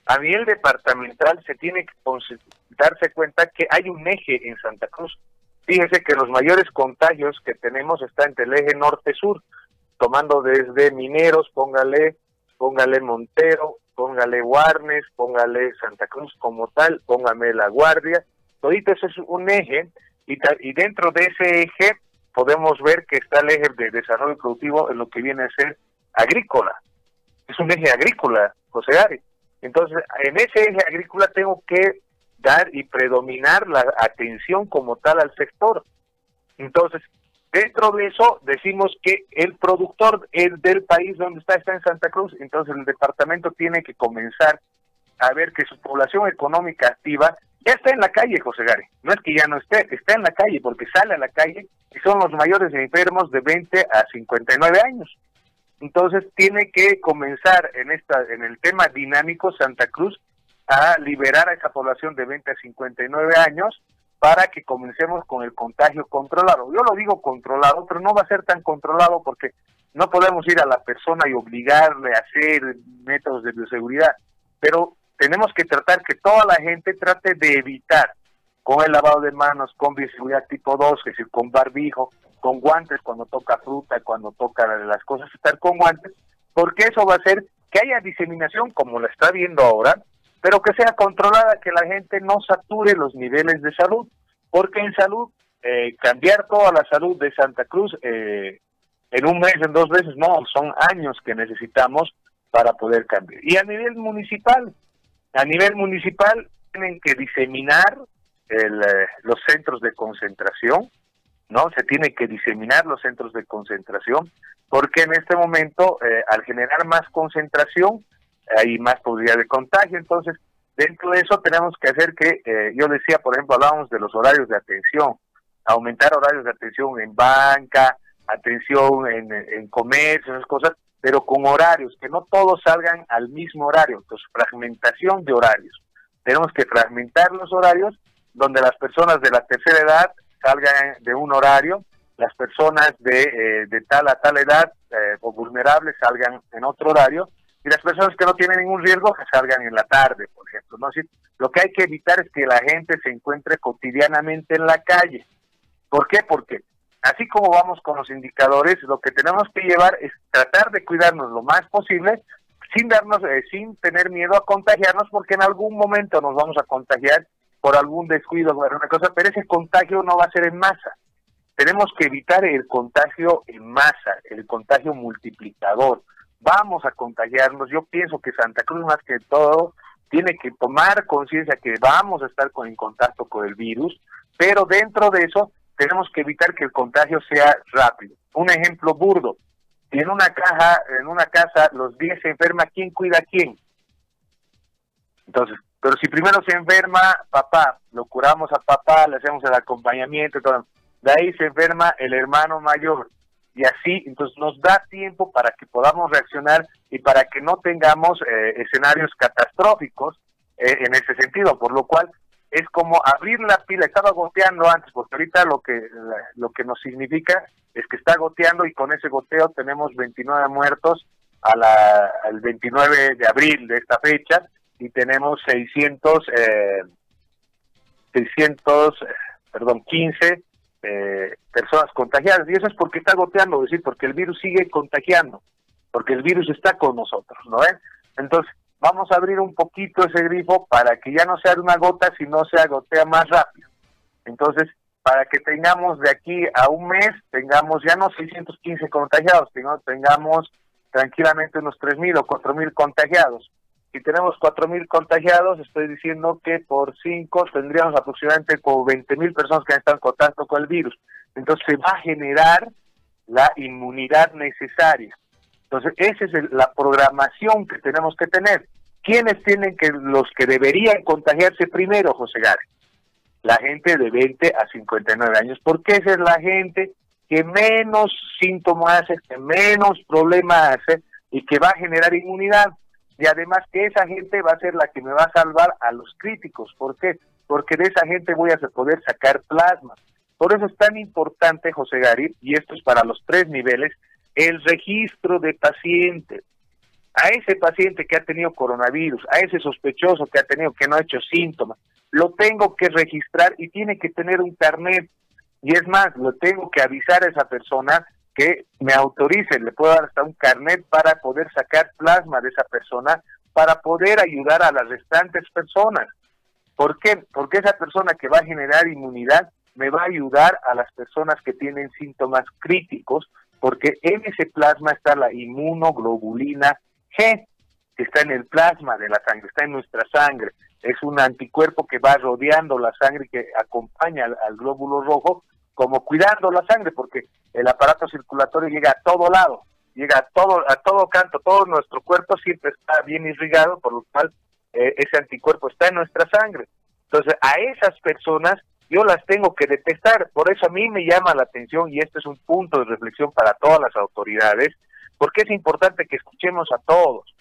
A nivel departamental se tiene que darse cuenta que hay un eje en Santa Cruz. Fíjese que los mayores contagios que tenemos están entre el eje norte-sur tomando desde Mineros, póngale, póngale Montero, póngale Guarnes, póngale Santa Cruz como tal, póngame La Guardia, todito eso es un eje y, dentro de ese eje podemos ver que está el eje de desarrollo productivo en lo que viene a ser agrícola. Es un eje agrícola, José Gary. Entonces, en ese eje agrícola tengo que dar y predominar la atención como tal al sector. Entonces, Dentro de eso decimos que el productor del país donde está está en Santa Cruz, entonces el departamento tiene que comenzar a ver que su población económica activa ya está en la calle, José Gary. No es que ya no esté, está en la calle porque sale a la calle y son los mayores enfermos de 20 a 59 años. Entonces tiene que comenzar en esta en el tema dinámico Santa Cruz a liberar a esa población de 20 a 59 años para que comencemos con el contagio controlado. Yo lo digo controlado, pero no va a ser tan controlado porque no podemos ir a la persona y obligarle a hacer métodos de bioseguridad, pero tenemos que tratar que toda la gente trate de evitar con el lavado de manos, con bioseguridad tipo 2, es decir, con barbijo, con guantes cuando toca fruta, cuando toca las cosas, estar con guantes, porque eso va a hacer que haya diseminación como la está viendo ahora, pero que sea controlada, que la gente no sature los niveles de salud, porque en salud, eh, cambiar toda la salud de Santa Cruz eh, en un mes, en dos meses, no, son años que necesitamos para poder cambiar. Y a nivel municipal, a nivel municipal tienen que diseminar el, eh, los centros de concentración, ¿no? Se tienen que diseminar los centros de concentración, porque en este momento, al generar más concentración, hay más posibilidad de contagio. Entonces, dentro de eso tenemos que hacer que, eh, yo decía, por ejemplo, hablábamos de los horarios de atención, aumentar horarios de atención en banca, atención en, en comercio, esas cosas, pero con horarios, que no todos salgan al mismo horario, entonces fragmentación de horarios. Tenemos que fragmentar los horarios donde las personas de la tercera edad salgan de un horario, las personas de, eh, de tal a tal edad eh, o vulnerables salgan en otro horario, y las personas que no tienen ningún riesgo que salgan en la tarde, por ejemplo. ¿no? lo que hay que evitar es que la gente se encuentre cotidianamente en la calle. ¿Por qué? Porque así como vamos con los indicadores, lo que tenemos que llevar es tratar de cuidarnos lo más posible sin darnos, eh, sin tener miedo a contagiarnos, porque en algún momento nos vamos a contagiar por algún descuido o alguna cosa, pero ese contagio no va a ser en masa. Tenemos que evitar el contagio en masa, el contagio multiplicador vamos a contagiarnos. Yo pienso que Santa Cruz más que todo tiene que tomar conciencia que vamos a estar en contacto con el virus, pero dentro de eso tenemos que evitar que el contagio sea rápido. Un ejemplo burdo, si en una caja, en una casa los 10 se enferma, ¿quién cuida a quién? Entonces, pero si primero se enferma papá, lo curamos a papá, le hacemos el acompañamiento, todo, de ahí se enferma el hermano mayor, y así entonces nos da tiempo para que podamos reaccionar y para que no tengamos eh, escenarios catastróficos eh, en ese sentido, por lo cual es como abrir la pila, estaba goteando antes, porque ahorita lo que lo que nos significa es que está goteando y con ese goteo tenemos 29 muertos al 29 de abril de esta fecha y tenemos 600 eh, 600 perdón 15 eh, personas contagiadas. Y eso es porque está goteando, es decir, porque el virus sigue contagiando, porque el virus está con nosotros, ¿no ven? Entonces, vamos a abrir un poquito ese grifo para que ya no sea de una gota, sino sea gotea más rápido. Entonces, para que tengamos de aquí a un mes, tengamos ya no 615 contagiados, sino tengamos tranquilamente unos 3.000 o 4.000 contagiados si tenemos 4.000 contagiados, estoy diciendo que por 5 tendríamos aproximadamente como 20.000 personas que están en contacto con el virus. Entonces se va a generar la inmunidad necesaria. Entonces esa es la programación que tenemos que tener. ¿Quiénes tienen que, los que deberían contagiarse primero, José Gare? La gente de 20 a 59 años, porque esa es la gente que menos síntomas hace, que menos problemas hace y que va a generar inmunidad y además que esa gente va a ser la que me va a salvar a los críticos. ¿Por qué? Porque de esa gente voy a poder sacar plasma. Por eso es tan importante, José Gary, y esto es para los tres niveles, el registro de pacientes. A ese paciente que ha tenido coronavirus, a ese sospechoso que ha tenido que no ha hecho síntomas, lo tengo que registrar y tiene que tener un carnet. Y es más, lo tengo que avisar a esa persona que me autorice, le puedo dar hasta un carnet para poder sacar plasma de esa persona, para poder ayudar a las restantes personas. ¿Por qué? Porque esa persona que va a generar inmunidad me va a ayudar a las personas que tienen síntomas críticos, porque en ese plasma está la inmunoglobulina G, que está en el plasma de la sangre, está en nuestra sangre. Es un anticuerpo que va rodeando la sangre que acompaña al glóbulo rojo como cuidando la sangre, porque el aparato circulatorio llega a todo lado, llega a todo, a todo canto, todo nuestro cuerpo siempre está bien irrigado, por lo cual eh, ese anticuerpo está en nuestra sangre. Entonces, a esas personas yo las tengo que detestar, por eso a mí me llama la atención y este es un punto de reflexión para todas las autoridades, porque es importante que escuchemos a todos.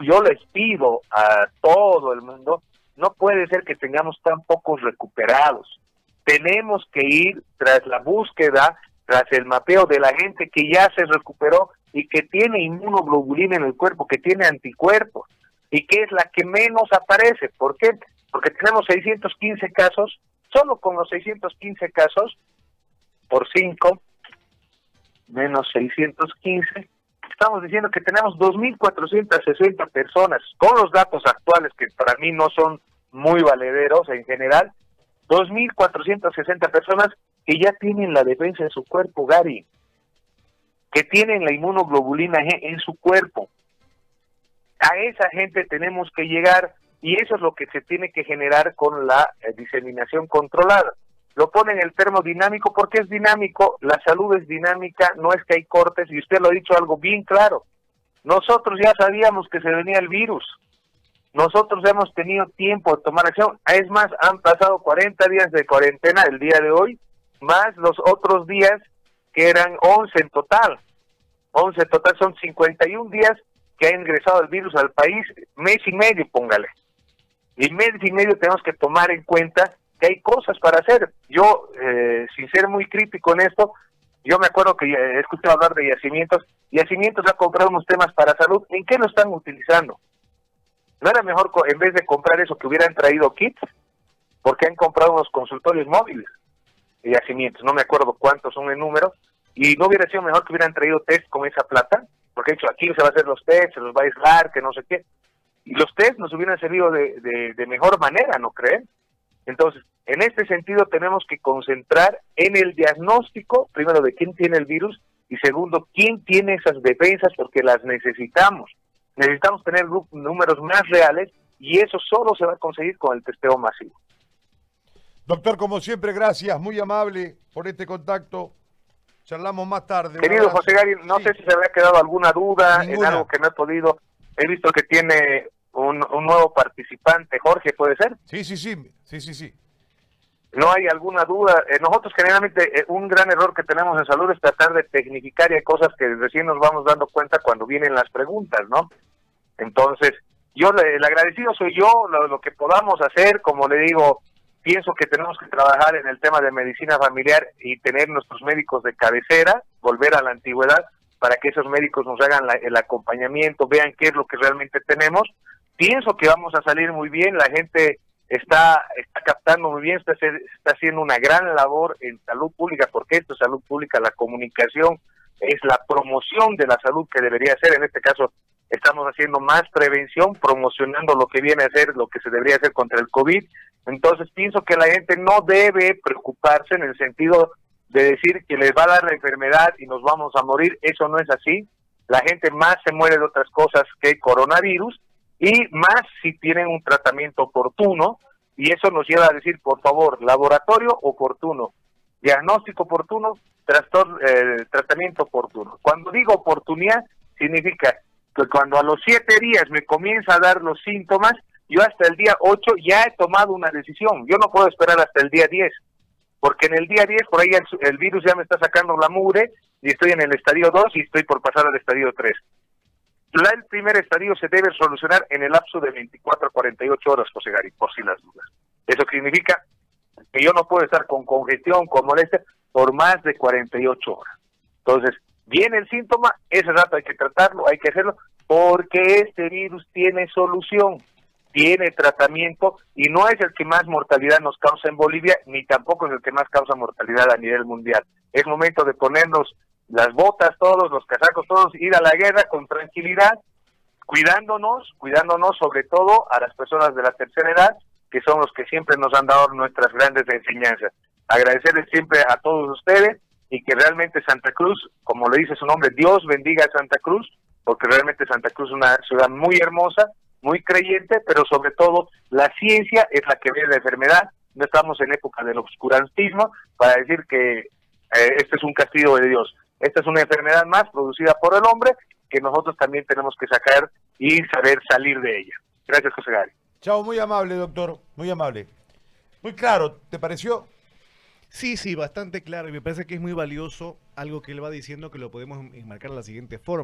Yo les pido a todo el mundo, no puede ser que tengamos tan pocos recuperados tenemos que ir tras la búsqueda, tras el mapeo de la gente que ya se recuperó y que tiene inmunoglobulina en el cuerpo, que tiene anticuerpos y que es la que menos aparece. ¿Por qué? Porque tenemos 615 casos, solo con los 615 casos, por 5, menos 615, estamos diciendo que tenemos 2.460 personas, con los datos actuales que para mí no son muy valederos en general, 2.460 personas que ya tienen la defensa en su cuerpo, Gary, que tienen la inmunoglobulina G en su cuerpo. A esa gente tenemos que llegar y eso es lo que se tiene que generar con la eh, diseminación controlada. Lo pone en el termodinámico porque es dinámico, la salud es dinámica, no es que hay cortes y usted lo ha dicho algo bien claro. Nosotros ya sabíamos que se venía el virus, nosotros hemos tenido tiempo de tomar acción. Es más, han pasado 40 días de cuarentena el día de hoy, más los otros días que eran 11 en total. 11 en total son 51 días que ha ingresado el virus al país, mes y medio, póngale. Y mes y medio tenemos que tomar en cuenta que hay cosas para hacer. Yo, eh, sin ser muy crítico en esto, yo me acuerdo que he hablar de yacimientos. Yacimientos ha comprado unos temas para salud. ¿En qué lo están utilizando? ¿No era mejor, en vez de comprar eso, que hubieran traído kits? Porque han comprado unos consultorios móviles de yacimientos, no me acuerdo cuántos son el número, y no hubiera sido mejor que hubieran traído test con esa plata, porque de hecho aquí se va a hacer los test, se los va a aislar, que no sé qué, y los test nos hubieran servido de, de mejor manera, ¿no creen? Entonces, en este sentido tenemos que concentrar en el diagnóstico, primero, de quién tiene el virus, y segundo, quién tiene esas defensas, porque las necesitamos. Necesitamos tener números más reales y eso solo se va a conseguir con el testeo masivo. Doctor, como siempre, gracias, muy amable por este contacto. Charlamos más tarde. Querido José Gary, no sé si se había quedado alguna duda en algo que no he podido. He visto que tiene un, un nuevo participante, Jorge, ¿puede ser? Sí, sí, sí, sí, sí, sí no hay alguna duda. Eh, nosotros generalmente eh, un gran error que tenemos en salud es tratar de tecnificar y hay cosas que recién nos vamos dando cuenta cuando vienen las preguntas, ¿no? Entonces, yo el agradecido soy yo, lo, que podamos hacer, como le digo, pienso que tenemos que trabajar en el tema de medicina familiar y tener nuestros médicos de cabecera, volver a la antigüedad para que esos médicos nos hagan el acompañamiento, vean qué es lo que realmente tenemos. Pienso que vamos a salir muy bien, la gente está, está captando muy bien, está, está haciendo una gran labor en salud pública, porque esto es salud pública, la comunicación es la promoción de la salud que debería ser, en este caso estamos haciendo más prevención, promocionando lo que viene a ser, lo que se debería hacer contra el COVID, entonces pienso que la gente no debe preocuparse en el sentido de decir que les va a dar la enfermedad y nos vamos a morir, eso no es así, la gente más se muere de otras cosas que coronavirus, y más si tienen un tratamiento oportuno, y eso nos lleva a decir, por favor, laboratorio oportuno, diagnóstico oportuno, trastorno, eh, tratamiento oportuno. Cuando digo oportunidad, significa que cuando a los siete días me comienza a dar los síntomas, yo hasta el día ocho ya he tomado una decisión. Yo no puedo esperar hasta el día diez, porque en el día diez por ahí el, virus ya me está sacando la mugre y estoy en el estadio dos y estoy por pasar al estadio tres el primer estadio se debe solucionar en el lapso de 24 a 48 horas, José Gary, por si las dudas. Eso significa que yo no puedo estar con congestión, con molestia, por más de 48 horas. Entonces, viene el síntoma, ese rato hay que tratarlo, hay que hacerlo, porque este virus tiene solución, tiene tratamiento y no es el que más mortalidad nos causa en Bolivia, ni tampoco es el que más causa mortalidad a nivel mundial. Es momento de ponernos las botas todos, los casacos todos, ir a la guerra con tranquilidad, cuidándonos, cuidándonos sobre todo a las personas de la tercera edad, que son los que siempre nos han dado nuestras grandes enseñanzas. Agradecerles siempre a todos ustedes y que realmente Santa Cruz, como le dice su nombre, Dios bendiga a Santa Cruz, porque realmente Santa Cruz es una ciudad muy hermosa, muy creyente, pero sobre todo la ciencia es la que ve la enfermedad. No estamos en época del obscurantismo para decir que eh, este es un castigo de Dios. Esta es una enfermedad más producida por el hombre que nosotros también tenemos que sacar y saber salir de ella. Gracias, José Gary. Chao, muy amable, doctor, muy amable. Muy claro, ¿te pareció? Sí, sí, bastante claro y me parece que es muy valioso algo que él va diciendo que lo podemos enmarcar de la siguiente forma.